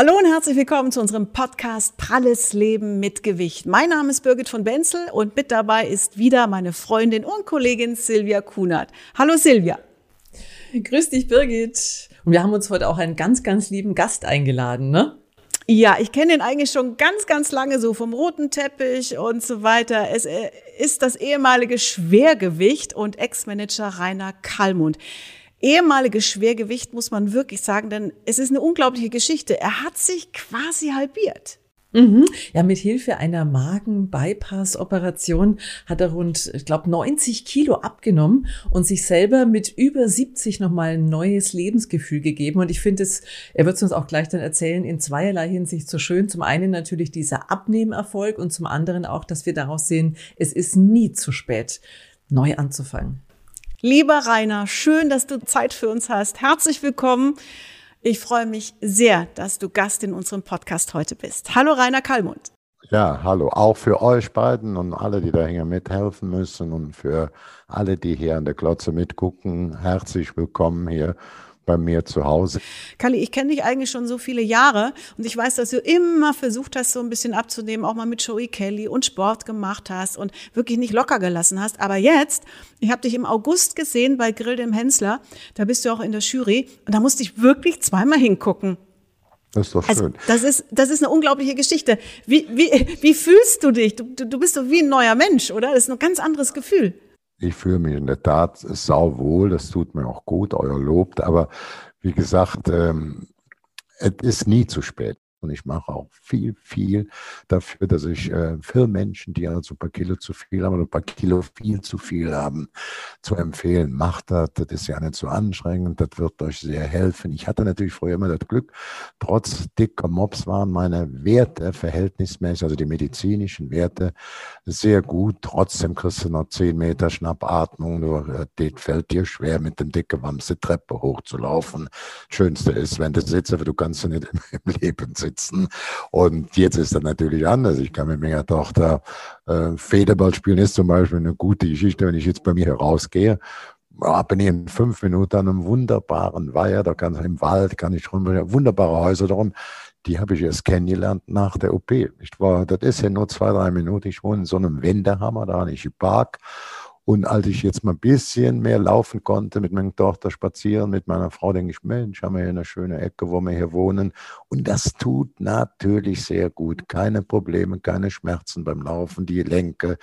Hallo und herzlich willkommen zu unserem Podcast Pralles Leben mit Gewicht. Mein Name ist Birgit von Benzel und mit dabei ist wieder meine Freundin und Kollegin Silvia Kunert. Hallo Silvia. Grüß dich Birgit. Und wir haben uns heute auch einen ganz, ganz lieben Gast eingeladen, ne? Ja, ich kenne ihn eigentlich schon ganz, ganz lange so vom roten Teppich und so weiter. Es äh, ist das ehemalige Schwergewicht und Ex-Manager Rainer Kallmund ehemalige Schwergewicht, muss man wirklich sagen, denn es ist eine unglaubliche Geschichte. Er hat sich quasi halbiert. Mhm. Ja, mit Hilfe einer Magen-Bypass-Operation hat er rund, ich glaube, 90 Kilo abgenommen und sich selber mit über 70 nochmal ein neues Lebensgefühl gegeben. Und ich finde es, er wird es uns auch gleich dann erzählen, in zweierlei Hinsicht so schön. Zum einen natürlich dieser Abnehmerfolg und zum anderen auch, dass wir daraus sehen, es ist nie zu spät, neu anzufangen. Lieber Rainer, schön, dass du Zeit für uns hast. Herzlich willkommen. Ich freue mich sehr, dass du Gast in unserem Podcast heute bist. Hallo Rainer Kallmund. Ja, hallo. Auch für euch beiden und alle, die da hier mithelfen müssen und für alle, die hier an der Klotze mitgucken. Herzlich willkommen hier bei mir zu Hause. Kalli, ich kenne dich eigentlich schon so viele Jahre und ich weiß, dass du immer versucht hast, so ein bisschen abzunehmen, auch mal mit Joey Kelly und Sport gemacht hast und wirklich nicht locker gelassen hast. Aber jetzt, ich habe dich im August gesehen bei Grill dem Hensler, da bist du auch in der Jury und da musste ich wirklich zweimal hingucken. Das ist doch also, schön. Also, das ist, das ist eine unglaubliche Geschichte. Wie, wie, wie fühlst du dich? Du, du bist doch wie ein neuer Mensch, oder? Das ist ein ganz anderes Gefühl. Ich fühle mich in der Tat sauwohl, das tut mir auch gut, euer Lob. Aber wie gesagt, ähm, es ist nie zu spät. Und ich mache auch viel, viel dafür, dass ich äh, für Menschen, die also ein paar Kilo zu viel haben oder ein paar Kilo viel zu viel haben, zu empfehlen. Macht das, das ist ja nicht so anstrengend, das wird euch sehr helfen. Ich hatte natürlich früher immer das Glück, trotz dicker Mops waren meine Werte verhältnismäßig, also die medizinischen Werte, sehr gut. Trotzdem kriegst du noch zehn Meter Schnappatmung, nur äh, das fällt dir schwer, mit dem dicken Wamse Treppe hochzulaufen. Schönste ist, wenn du sitzt, aber du kannst nicht im Leben sitzen sitzen. Und jetzt ist das natürlich anders. Ich kann mit meiner Tochter äh, Federball spielen, ist zum Beispiel eine gute Geschichte, wenn ich jetzt bei mir herausgehe. Bin ich in fünf Minuten an einem wunderbaren Weiher, da kann ich im Wald, kann ich rum, wunderbare Häuser darum. Die habe ich erst kennengelernt nach der OP. Ich war, das ist ja nur zwei, drei Minuten. Ich wohne in so einem Wendehammer, da habe ich im Park und als ich jetzt mal ein bisschen mehr laufen konnte, mit meiner Tochter spazieren, mit meiner Frau, denke ich, Mensch, haben wir hier eine schöne Ecke, wo wir hier wohnen. Und das tut natürlich sehr gut. Keine Probleme, keine Schmerzen beim Laufen. Die Gelenke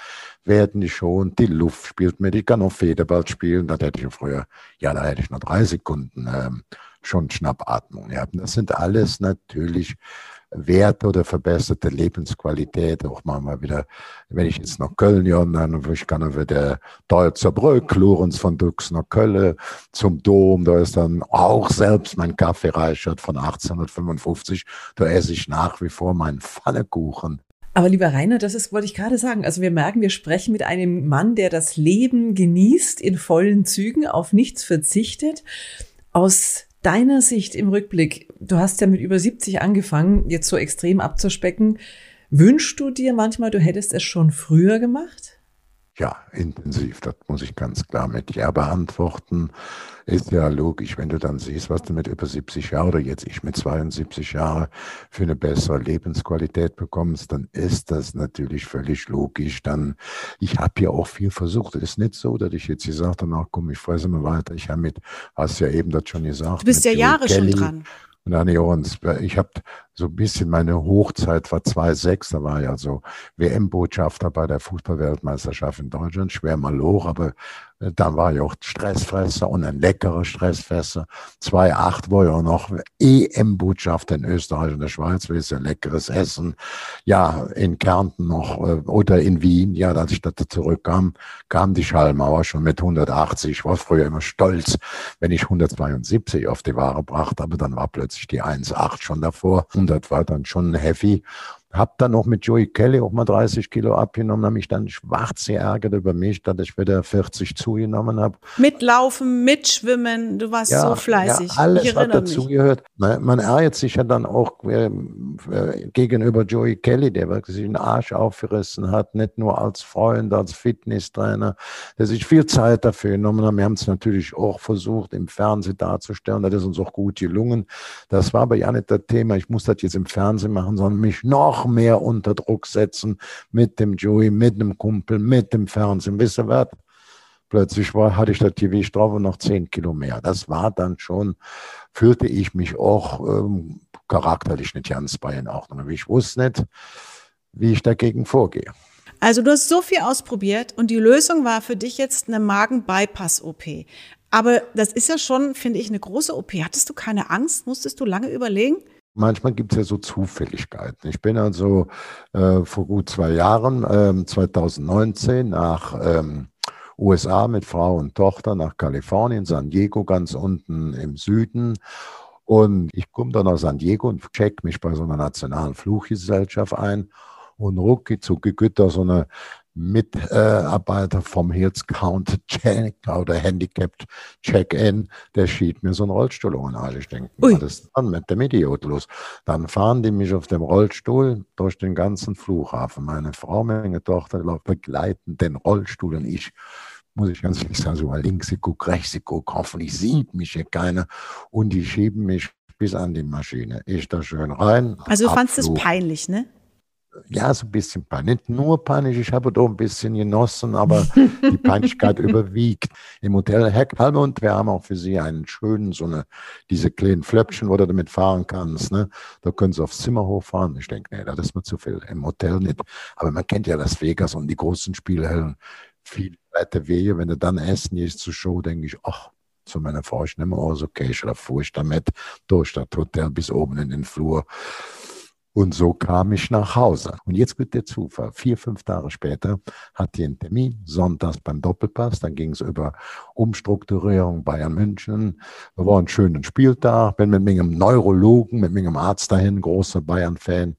werden schon, die Luft spielt mir, die kann auch Federball spielen. Das hätte ich früher, ja, da hätte ich noch drei Sekunden ähm, schon Schnappatmung. Ja, das sind alles natürlich Werte oder verbesserte Lebensqualität. Auch mal wieder, wenn ich jetzt nach Köln ja, dann ich kann wieder Deutzer Brück, Lorenz von Dux nach Köln zum Dom. Da ist dann auch selbst mein Kaffee reichert von 1855. Da esse ich nach wie vor meinen Pfannekuchen. Aber lieber Rainer, das ist, wollte ich gerade sagen. Also wir merken, wir sprechen mit einem Mann, der das Leben genießt in vollen Zügen, auf nichts verzichtet. Aus deiner Sicht im Rückblick, du hast ja mit über 70 angefangen, jetzt so extrem abzuspecken. Wünschst du dir manchmal, du hättest es schon früher gemacht? Ja, intensiv. Das muss ich ganz klar mit Ja beantworten. Ist ja logisch, wenn du dann siehst, was du mit über 70 Jahren oder jetzt ich mit 72 Jahren für eine bessere Lebensqualität bekommst, dann ist das natürlich völlig logisch. Dann, ich habe ja auch viel versucht. Es ist nicht so, dass ich jetzt gesagt habe, ach komm, ich fresse mal weiter. Ich habe mit, hast ja eben das schon gesagt. Du bist ja Jahre Kelly, schon dran. Und dann, Johannes, ich habe so ein bisschen meine Hochzeit war 2,6, da war ja so WM-Botschafter bei der Fußballweltmeisterschaft in Deutschland, schwer mal hoch, aber äh, dann war ich auch Stressfresser und ein leckerer Stressfresser. 2,8 war ja noch EM-Botschafter in Österreich und der Schweiz, das ist ja leckeres Essen. Ja, in Kärnten noch äh, oder in Wien, ja, als ich da zurückkam, kam die Schallmauer schon mit 180. Ich war früher immer stolz, wenn ich 172 auf die Ware brachte, aber dann war plötzlich die 1,8 schon davor. Und das war dann schon heavy. Hab dann noch mit Joey Kelly auch mal 30 Kilo abgenommen, habe mich dann schwarz geärgert über mich, dass ich wieder 40 zugenommen habe. Mitlaufen, mitschwimmen, du warst ja, so fleißig. Ja, alles hat dazugehört. Man, man ärgert sich ja dann auch äh, gegenüber Joey Kelly, der wirklich den Arsch aufgerissen hat, nicht nur als Freund, als Fitnesstrainer, der sich viel Zeit dafür genommen hat. Wir haben es natürlich auch versucht, im Fernsehen darzustellen, das ist uns auch gut gelungen. Das war aber ja nicht das Thema, ich muss das jetzt im Fernsehen machen, sondern mich noch mehr unter Druck setzen mit dem Joey, mit dem Kumpel, mit dem Fernsehen. Wisst ihr was? Plötzlich war, hatte ich das und noch zehn Kilo mehr. Das war dann schon, fühlte ich mich auch ähm, charakterlich nicht ganz bei in Ordnung. Ich wusste nicht, wie ich dagegen vorgehe. Also du hast so viel ausprobiert und die Lösung war für dich jetzt eine Magen-Bypass-OP. Aber das ist ja schon, finde ich, eine große OP. Hattest du keine Angst? Musstest du lange überlegen? Manchmal gibt es ja so Zufälligkeiten. Ich bin also äh, vor gut zwei Jahren, ähm, 2019, nach ähm, USA mit Frau und Tochter nach Kalifornien, San Diego ganz unten im Süden. Und ich komme dann nach San Diego und check mich bei so einer nationalen Fluggesellschaft ein. Und rucki zucki da so eine Mitarbeiter vom Heels Count Check oder Handicapped Check-In, der schiebt mir so einen Rollstuhl an. Also ich denke, was ist dann mit dem Idiot los? Dann fahren die mich auf dem Rollstuhl durch den ganzen Flughafen. Meine Frau, meine Tochter begleiten den Rollstuhl und ich muss ich ganz ehrlich sagen, so mal links ich gucke, rechts ich gucke, hoffentlich sieht mich hier keiner und die schieben mich bis an die Maschine. Ich da schön rein. Also du fandest es peinlich, ne? Ja, so ein bisschen peinlich. Nicht nur peinlich, ich habe doch ein bisschen genossen, aber die Peinlichkeit überwiegt. Im Hotel Heck und wir haben auch für Sie einen schönen, so eine, diese kleinen Flöppchen, wo du damit fahren kannst. Ne? Da können Sie aufs Zimmer hochfahren. Ich denke, nee, das ist mir zu viel. Im Hotel nicht. Aber man kennt ja Las Vegas und die großen Spielhallen. Viele weite Wege. Wenn du dann essen gehst zur Show, denke ich, ach, zu meiner Frau, ich nehme aus, okay, ich fuhr ich damit durch das Hotel bis oben in den Flur. Und so kam ich nach Hause. Und jetzt wird der Zufall. Vier, fünf Tage später hatte ich einen Termin, sonntags beim Doppelpass. Dann ging es über Umstrukturierung Bayern München. Da war ein schöner Spieltag. Bin mit meinem Neurologen, mit meinem Arzt dahin, großer Bayern-Fan.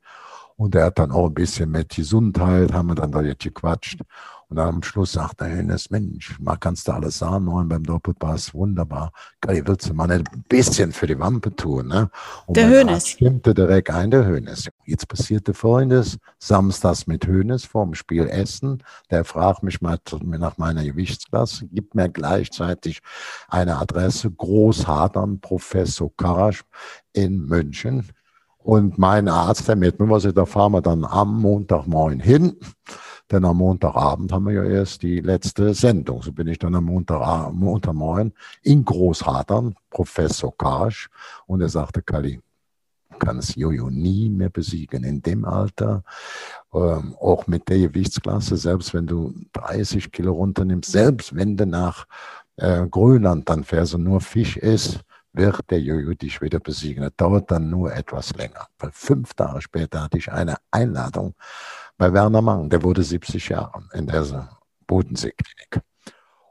Und er hat dann auch ein bisschen mit Gesundheit, haben wir dann da jetzt gequatscht. Und am Schluss sagt der Hönes, Mensch, mal kannst du alles sagen, neun beim Doppelpass, wunderbar. Geil, willst du mal ein bisschen für die Wampe tun, ne? Und der Hönes. Stimmte direkt ein, der Hönes. Jetzt passierte Folgendes, samstags mit Hönes vorm Spiel Essen. Der fragt mich mal nach meiner Gewichtsklasse, gibt mir gleichzeitig eine Adresse, Großhadern, Professor Karasch in München. Und mein Arzt, der mit mir, was ich, da fahren wir dann am Montagmorgen hin. Denn am Montagabend haben wir ja erst die letzte Sendung. So bin ich dann am Montag, Montagmorgen in Großhadern, Professor Karsch, und er sagte, Kali, kannst Jojo nie mehr besiegen in dem Alter, ähm, auch mit der Gewichtsklasse, selbst wenn du 30 Kilo runternimmst, selbst wenn du nach äh, Grönland dann fährst und nur Fisch isst, wird der Jojo dich wieder besiegen. Das dauert dann nur etwas länger. Weil fünf Tage später hatte ich eine Einladung bei Werner Mang, der wurde 70 Jahre in der Bodenseeklinik.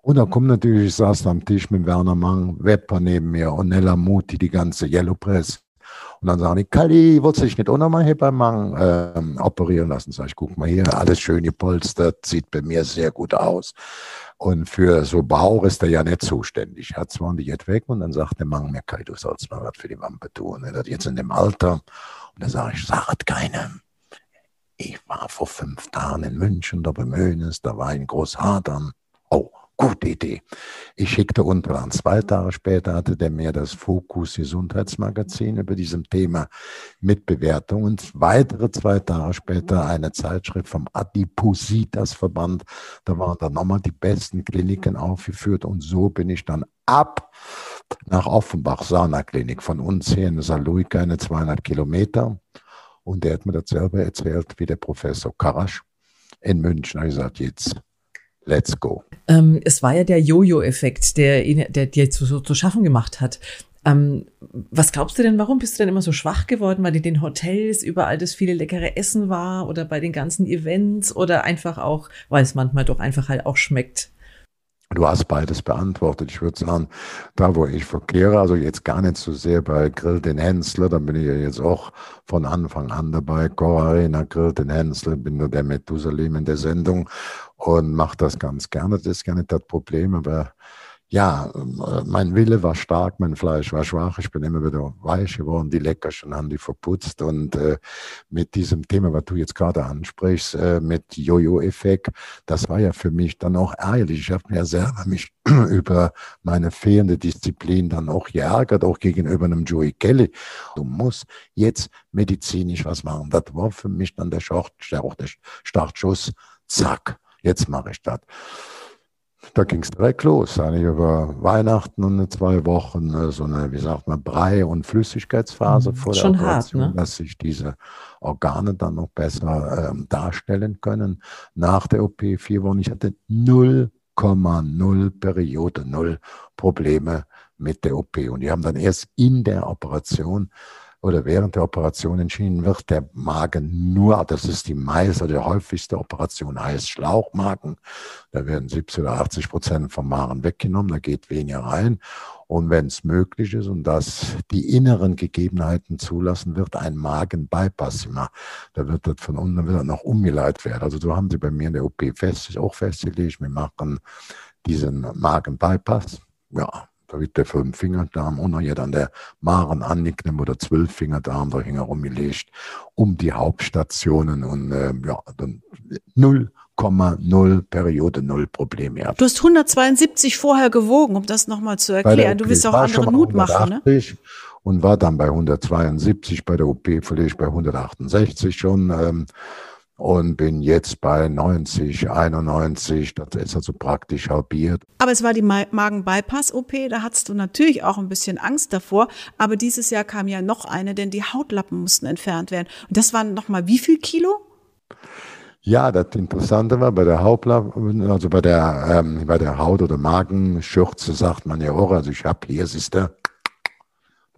Und da kommt natürlich, ich saß am Tisch mit Werner Mang, Wepper neben mir und Nella Muti, die ganze Yellow Press. Und dann sagen die, Kali, wolltest du dich nicht auch nochmal hier beim Mang ähm, operieren lassen? Sag ich, guck mal hier, alles schön gepolstert, sieht bei mir sehr gut aus. Und für so Bauch ist er ja nicht zuständig. Hat zwar die jetzt weg und dann sagt der Mang mir, Kali, du sollst mal was für die Wampe tun. Er hat jetzt in dem Alter. Und dann sage ich, sag es keinem. Ich war vor fünf Tagen in München, da bei Möhnes, da war ein Großhadern. Oh, gute Idee. Ich schickte Unterland. Zwei Tage später hatte der mir das Fokus Gesundheitsmagazin über diesem Thema mit Bewertung und weitere zwei Tage später eine Zeitschrift vom Adipositas Verband. Da waren dann nochmal die besten Kliniken aufgeführt und so bin ich dann ab nach Offenbach, Sana Klinik von uns hier in Saarlouis, eine 200 Kilometer. Und der hat mir das selber erzählt, wie der Professor Karasch in München. Er gesagt, jetzt let's go. Ähm, es war ja der Jojo-Effekt, der, der dir zu, so zu schaffen gemacht hat. Ähm, was glaubst du denn, warum bist du denn immer so schwach geworden? Weil in den Hotels überall das viele leckere Essen war oder bei den ganzen Events oder einfach auch, weil es manchmal doch einfach halt auch schmeckt? Du hast beides beantwortet. Ich würde sagen, da wo ich verkehre, also jetzt gar nicht so sehr bei Grill den Hensler, da bin ich ja jetzt auch von Anfang an dabei. Cora Arena, Grill den Hensler, bin nur der Methusalem in der Sendung und mache das ganz gerne. Das ist gar nicht das Problem, aber ja, mein Wille war stark, mein Fleisch war schwach. Ich bin immer wieder weich geworden. Die Leckerchen haben die verputzt. Und äh, mit diesem Thema, was du jetzt gerade ansprichst, äh, mit Jojo-Effekt, das war ja für mich dann auch ärgerlich. Ich habe mir selber mich über meine fehlende Disziplin dann auch geärgert, auch gegenüber einem Joey Kelly. Du musst jetzt medizinisch was machen. Das war für mich dann der, Start, der Startschuss. Zack, jetzt mache ich das da ging es direkt los. Eigentlich über Weihnachten und zwei Wochen äh, so eine, wie sagt man, Brei- und Flüssigkeitsphase mhm. vor der Schon Operation, hart, ne? dass sich diese Organe dann noch besser ähm, darstellen können. Nach der OP vier Wochen, ich hatte 0,0 Periode, null Probleme mit der OP. Und die haben dann erst in der Operation oder während der Operation entschieden wird, der Magen nur, das ist die meiste, der häufigste Operation heißt Schlauchmagen. Da werden 70 oder 80 Prozent vom Magen weggenommen, da geht weniger rein. Und wenn es möglich ist und das die inneren Gegebenheiten zulassen, wird ein Magen-Bypass gemacht. Da wird das von unten wieder noch umgeleitet werden. Also so haben sie bei mir in der OP fest, auch festgelegt, wir machen diesen Magen-Bypass. Ja, da wird der Fünf-Fingerdarm und ja dann der Maren angeklemmt oder Zwölf-Fingerdarm da rumgelegt um die Hauptstationen und äh, ja, dann 0,0 Periode, null Probleme gehabt. Du hast 172 vorher gewogen, um das nochmal zu erklären. Du willst auch anderen Mut machen, ne? Und war dann bei 172, bei der OP vielleicht bei 168 schon. Ähm, und bin jetzt bei 90, 91. Das ist also praktisch halbiert. Aber es war die Magen-Bypass-OP, da hattest du natürlich auch ein bisschen Angst davor. Aber dieses Jahr kam ja noch eine, denn die Hautlappen mussten entfernt werden. Und das waren nochmal wie viel Kilo? Ja, das Interessante war bei der Hautlappen, also bei der, ähm, bei der Haut- oder Magenschürze sagt man ja auch, also ich habe hier, siehst du,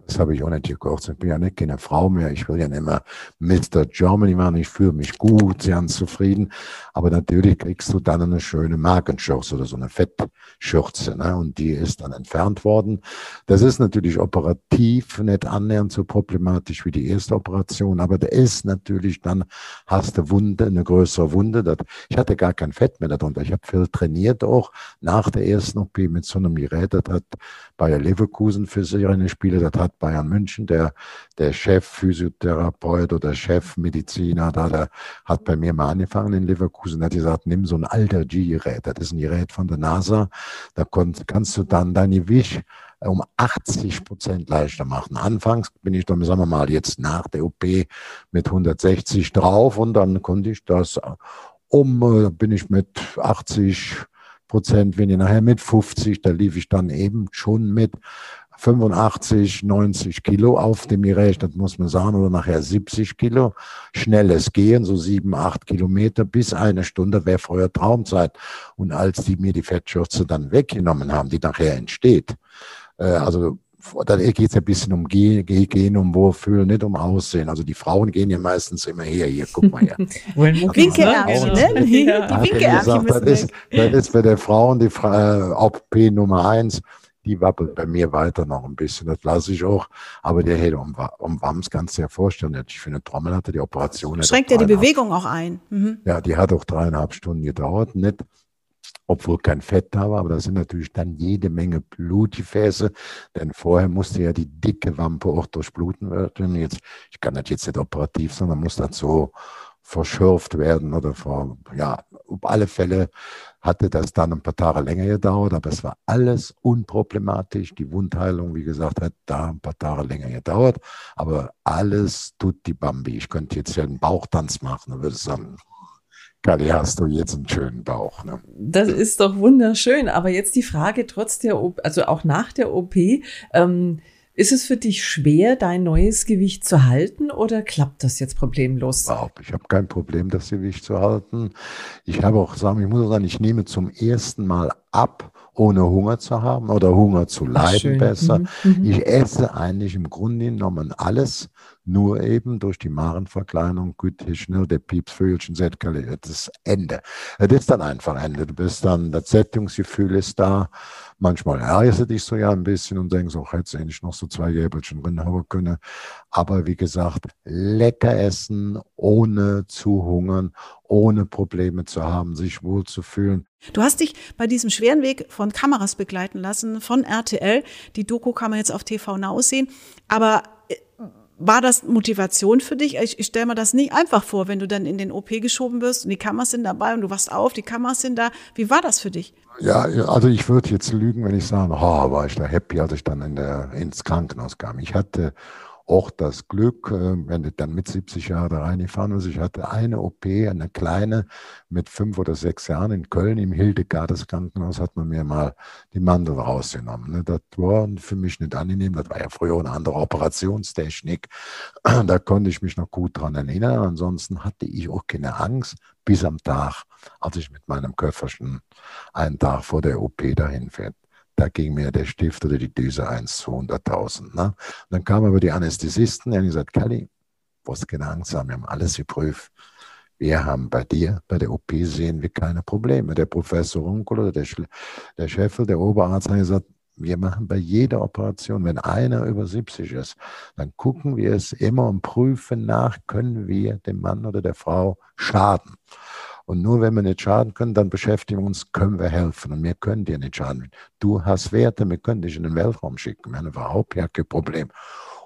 das habe ich auch nicht gekocht. Ich bin ja nicht keine Frau mehr. Ich will ja nicht mehr Mr. Germany machen. Ich fühle mich gut, ganz zufrieden. Aber natürlich kriegst du dann eine schöne Magenschürze oder so eine Fettschürze. Ne? Und die ist dann entfernt worden. Das ist natürlich operativ nicht annähernd so problematisch wie die erste Operation. Aber der ist natürlich dann, hast du Wunde, eine größere Wunde. Ich hatte gar kein Fett mehr darunter. Ich habe viel trainiert auch nach der ersten OP mit so einem Gerät. Das hat Bayer Leverkusen für seine Spiele, das hat Bayern München, der, der Chef-Physiotherapeut oder Chef-Mediziner, da, der hat bei mir mal angefangen in Leverkusen, hat gesagt, nimm so ein alter G-Gerät, das ist ein Gerät von der NASA, da kannst du dann deine Gewicht um 80 Prozent leichter machen. Anfangs bin ich dann, sagen wir mal, jetzt nach der OP mit 160 drauf und dann konnte ich das um, äh, bin ich mit 80 Prozent, wenn ihr nachher mit 50, da lief ich dann eben schon mit 85, 90 Kilo auf dem Gerät, das muss man sagen, oder nachher 70 Kilo. Schnelles Gehen, so sieben, acht Kilometer bis eine Stunde wäre vorher Traumzeit. Und als die mir die Fettschürze dann weggenommen haben, die nachher entsteht, äh, also da geht es ein bisschen um Gehen, Gehen um Wohlfühlen, nicht um Aussehen. Also die Frauen gehen ja meistens immer her, hier, guck mal her. Winkeärmchen, ne? Die Winkeärmchen das, ist, das ist für die Frauen die äh, OP Nummer eins die wappelt bei mir weiter noch ein bisschen. Das lasse ich auch. Aber der hätte um, um Wams kannst du dir vorstellen, ich für eine Trommel hatte die Operation. Schränkt ja die Bewegung auch ein. Mhm. Ja, die hat auch dreieinhalb Stunden gedauert, nicht obwohl kein Fett da war, aber da sind natürlich dann jede Menge Blutgefäße, denn vorher musste ja die dicke Wampe auch durchbluten werden. Jetzt, ich kann das jetzt nicht operativ, sondern muss das so verschürft werden oder vor, ja, auf alle Fälle hatte das dann ein paar Tage länger gedauert, aber es war alles unproblematisch. Die Wundheilung, wie gesagt, hat da ein paar Tage länger gedauert, aber alles tut die Bambi. Ich könnte jetzt ja einen Bauchtanz machen und würde sagen, Kali, hast du jetzt einen schönen Bauch. Ne? Das ist doch wunderschön. Aber jetzt die Frage, trotz der, also auch nach der OP, ähm, ist es für dich schwer, dein neues Gewicht zu halten oder klappt das jetzt problemlos? Überhaupt. Ich habe kein Problem, das Gewicht zu halten. Ich habe auch sagen, ich muss sagen, ich nehme zum ersten Mal ab, ohne Hunger zu haben oder Hunger zu leiden besser. Mhm. Mhm. Ich esse eigentlich im Grunde genommen alles, nur eben durch die Magenverkleinerung, gut, schnell der Piepsvögelchen, das Ende. Das ist dann einfach Ende. Du bist dann, das Sättigungsgefühl ist da. Manchmal ärgerst du dich so ja ein bisschen und denkst, auch hätte eigentlich noch so zwei Gäbelchen drin haben können. Aber wie gesagt, lecker essen, ohne zu hungern, ohne Probleme zu haben, sich wohl zu fühlen. Du hast dich bei diesem schweren Weg von Kameras begleiten lassen, von RTL. Die Doku kann man jetzt auf TV Now sehen. Aber war das Motivation für dich? Ich, ich stelle mir das nicht einfach vor, wenn du dann in den OP geschoben wirst und die Kameras sind dabei und du wachst auf, die Kameras sind da. Wie war das für dich? Ja, also ich würde jetzt lügen, wenn ich sage, oh, war ich da happy, als ich dann in der, ins Krankenhaus kam. Ich hatte auch das Glück, äh, wenn du dann mit 70 Jahren da reingefahren bist. Ich hatte eine OP, eine kleine, mit fünf oder sechs Jahren in Köln im Hildegardes Krankenhaus hat man mir mal die Mandel rausgenommen. Ne? Das war für mich nicht angenehm. Das war ja früher eine andere Operationstechnik. Da konnte ich mich noch gut dran erinnern. Ansonsten hatte ich auch keine Angst bis am Tag, als ich mit meinem Köfferchen einen Tag vor der OP dahin fährt da ging mir der Stift oder die Düse 1 zu 100.000. Ne? Dann kamen aber die Anästhesisten, die haben gesagt, Kelly, was haben, wir haben alles geprüft. Wir haben bei dir, bei der OP sehen wir keine Probleme. Der Professor Runkel oder der, der Chef, der Oberarzt hat gesagt, wir machen bei jeder Operation, wenn einer über 70 ist, dann gucken wir es immer und prüfen nach, können wir dem Mann oder der Frau schaden. Und nur wenn wir nicht schaden können, dann beschäftigen wir uns, können wir helfen. Und wir können dir nicht schaden. Du hast Werte, wir können dich in den Weltraum schicken. Wir haben überhaupt ja kein Problem.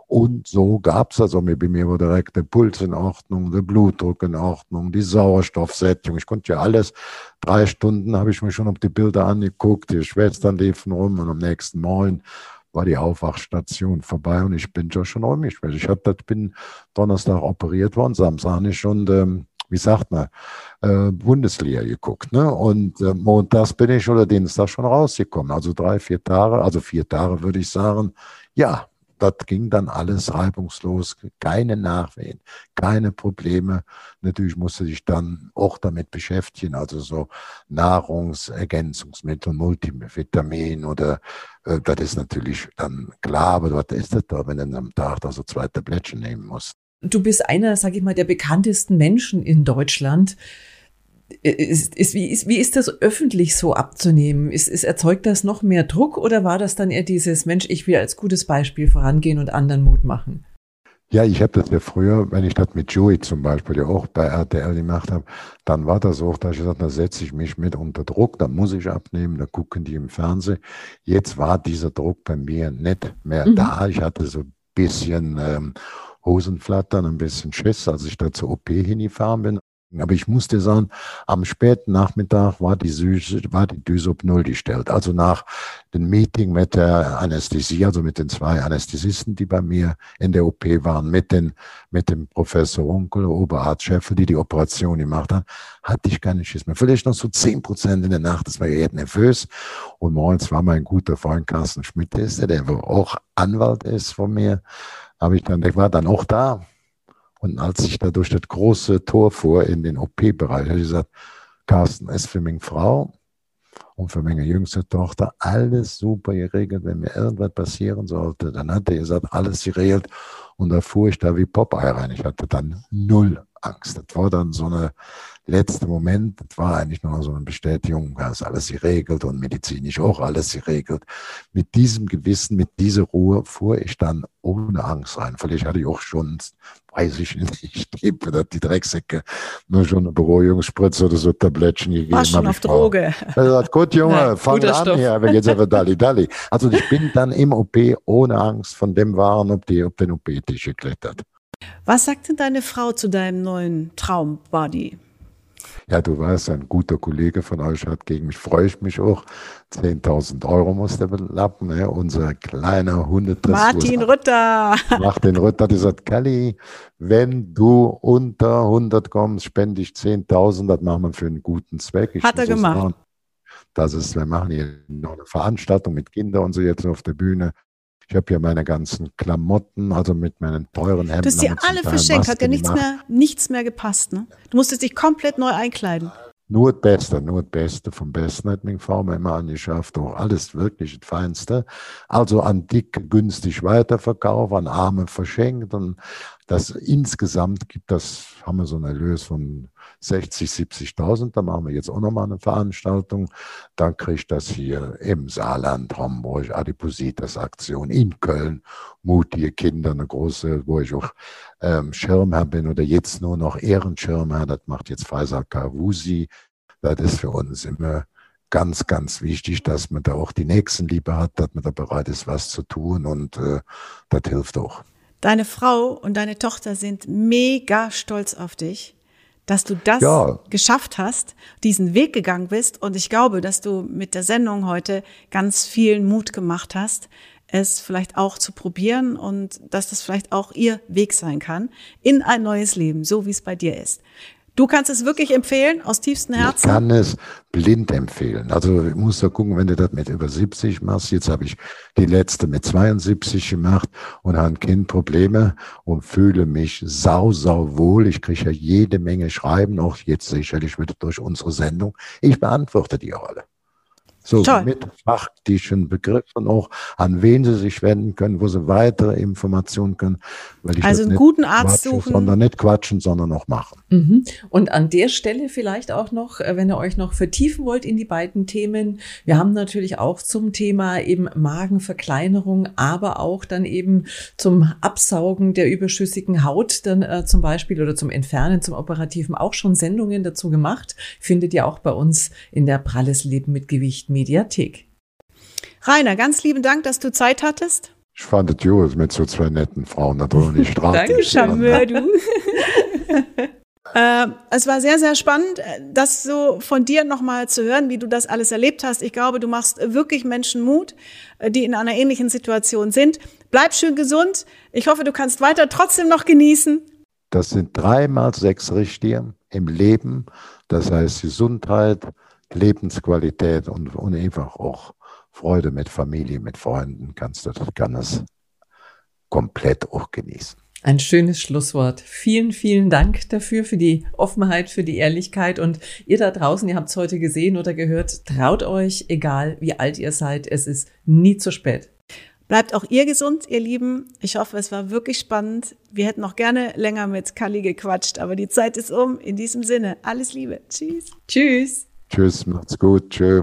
Und so gab es also bei mir war direkt der Puls in Ordnung, der Blutdruck in Ordnung, die Sauerstoffsättigung. Ich konnte ja alles. Drei Stunden habe ich mir schon auf die Bilder angeguckt, die Schwestern liefen rum und am nächsten Morgen war die Aufwachstation vorbei und ich bin schon rumgeschwächt. Ich hab, das bin Donnerstag operiert worden, Samstag habe ich schon wie sagt man, äh, Bundesliga geguckt. Ne? Und äh, montags bin ich oder Dienstag schon rausgekommen. Also drei, vier Tage, also vier Tage würde ich sagen. Ja, das ging dann alles reibungslos, keine Nachwehen, keine Probleme. Natürlich musste ich dann auch damit beschäftigen, also so Nahrungsergänzungsmittel, Multivitamin oder äh, das ist natürlich dann klar, aber was ist das da, wenn du am Tag da so zwei Tablettchen nehmen musst? Du bist einer, sag ich mal, der bekanntesten Menschen in Deutschland. Ist, ist, wie, ist, wie ist das öffentlich so abzunehmen? Ist, ist, erzeugt das noch mehr Druck oder war das dann eher dieses Mensch, ich will als gutes Beispiel vorangehen und anderen Mut machen? Ja, ich habe das ja früher, wenn ich das mit Joey zum Beispiel ja auch bei RTL gemacht habe, dann war das auch, dass ich gesagt da setze ich mich mit unter Druck, da muss ich abnehmen, da gucken die im Fernsehen. Jetzt war dieser Druck bei mir nicht mehr mhm. da. Ich hatte so ein bisschen ähm, Hosenflattern, ein bisschen Schiss, als ich da zur OP hingefahren bin. Aber ich musste sagen, am späten Nachmittag war die, Süße, war die Null gestellt. Also nach dem Meeting mit der Anästhesie, also mit den zwei Anästhesisten, die bei mir in der OP waren, mit, den, mit dem Professor Onkel, Oberarzt Schäffel, die die Operation gemacht haben, hatte ich keine Schiss mehr. Vielleicht noch so zehn Prozent in der Nacht, das war ja nervös. Und morgens war mein guter Freund Carsten Schmidt, der, der auch Anwalt ist von mir, habe ich dann, der war dann auch da. Und als ich da durch das große Tor fuhr in den OP-Bereich, habe ich gesagt, Carsten, ist für meine Frau und für meine jüngste Tochter alles super geregelt. Wenn mir irgendwas passieren sollte, dann hat er gesagt, alles geregelt. Und da fuhr ich da wie Popeye rein. Ich hatte dann null Angst. Das war dann so eine letzte Moment, das war eigentlich nur so eine Bestätigung, da ist alles geregelt und medizinisch auch alles geregelt. Mit diesem Gewissen, mit dieser Ruhe fuhr ich dann ohne Angst rein. Vielleicht hatte ich auch schon, weiß ich nicht, die Drecksäcke nur schon eine Beruhigungsspritze oder so Tablettchen gegeben. War schon auf Droge. Er sagt, gut Junge, ja, fang an Stoff. hier, aber jetzt einfach Dalli Dalli. Also ich bin dann im OP ohne Angst von dem Waren ob die, auf den OP-Tisch geklettert. Was sagt denn deine Frau zu deinem neuen Traumbody? Ja, du weißt, ein guter Kollege von euch hat gegen mich, freue ich mich auch. 10.000 Euro muss der belappen, ne? unser kleiner Hundedressur. Martin Rütter. Martin Rütter, der sagt, Kelly, wenn du unter 100 kommst, spende ich 10.000, das machen wir für einen guten Zweck. Ich hat er gemacht. Das ist, wir machen hier noch eine Veranstaltung mit Kindern und so jetzt auf der Bühne. Ich habe hier meine ganzen Klamotten, also mit meinen teuren Hemden. Du hast die alle verschenkt, hat ja nichts mehr, nichts mehr gepasst. Ne? Du musstest dich komplett neu einkleiden. Nur das Beste, nur das Beste vom Besten hat meine Frau mir immer angeschafft, auch alles wirklich das Feinste. Also an Dicke günstig weiterverkauft, an Arme verschenkt und das insgesamt gibt das, haben wir so einen Erlös von 60, 70.000. Da machen wir jetzt auch nochmal eine Veranstaltung. Dann kriegt das hier im Saarland, Homburg, Adipositas Aktion in Köln, mutige Kinder, eine große, wo ich auch ähm, Schirmherr bin oder jetzt nur noch Ehrenschirmherr. Das macht jetzt Faisal Kavusi. Das ist für uns immer ganz, ganz wichtig, dass man da auch die Nächstenliebe hat, dass man da bereit ist, was zu tun und äh, das hilft auch. Deine Frau und deine Tochter sind mega stolz auf dich, dass du das ja. geschafft hast, diesen Weg gegangen bist. Und ich glaube, dass du mit der Sendung heute ganz vielen Mut gemacht hast, es vielleicht auch zu probieren und dass das vielleicht auch ihr Weg sein kann in ein neues Leben, so wie es bei dir ist. Du kannst es wirklich empfehlen, aus tiefstem Herzen? Ich kann es blind empfehlen. Also ich muss da gucken, wenn du das mit über 70 machst. Jetzt habe ich die letzte mit 72 gemacht und habe ein Kind Probleme und fühle mich sau, sau wohl. Ich kriege ja jede Menge Schreiben, auch jetzt sicherlich wieder durch unsere Sendung. Ich beantworte die auch alle. So Toll. mit faktischen Begriffen auch, an wen sie sich wenden können, wo sie weitere Informationen können. Also einen guten Arzt suchen. Sondern nicht quatschen, sondern auch machen. Mhm. Und an der Stelle vielleicht auch noch, äh, wenn ihr euch noch vertiefen wollt in die beiden Themen. Wir haben natürlich auch zum Thema eben Magenverkleinerung, aber auch dann eben zum Absaugen der überschüssigen Haut dann äh, zum Beispiel oder zum Entfernen, zum Operativen auch schon Sendungen dazu gemacht. Findet ihr auch bei uns in der Pralles Leben mit Gewicht Mediathek. Rainer, ganz lieben Dank, dass du Zeit hattest. Ich fand es gut mit so zwei netten Frauen da drüben die Straße. Danke, Charmeur, du. äh, es war sehr, sehr spannend, das so von dir nochmal zu hören, wie du das alles erlebt hast. Ich glaube, du machst wirklich Menschen Mut, äh, die in einer ähnlichen Situation sind. Bleib schön gesund. Ich hoffe, du kannst weiter trotzdem noch genießen. Das sind dreimal sechs Richtlinien im Leben. Das heißt Gesundheit, Lebensqualität und, und einfach auch Freude mit Familie, mit Freunden kannst du das ganz komplett auch genießen. Ein schönes Schlusswort. Vielen, vielen Dank dafür, für die Offenheit, für die Ehrlichkeit. Und ihr da draußen, ihr habt es heute gesehen oder gehört, traut euch, egal wie alt ihr seid, es ist nie zu spät. Bleibt auch ihr gesund, ihr Lieben. Ich hoffe, es war wirklich spannend. Wir hätten noch gerne länger mit Kali gequatscht, aber die Zeit ist um. In diesem Sinne, alles Liebe. Tschüss. Tschüss. Tschüss, macht's gut. Tschüss.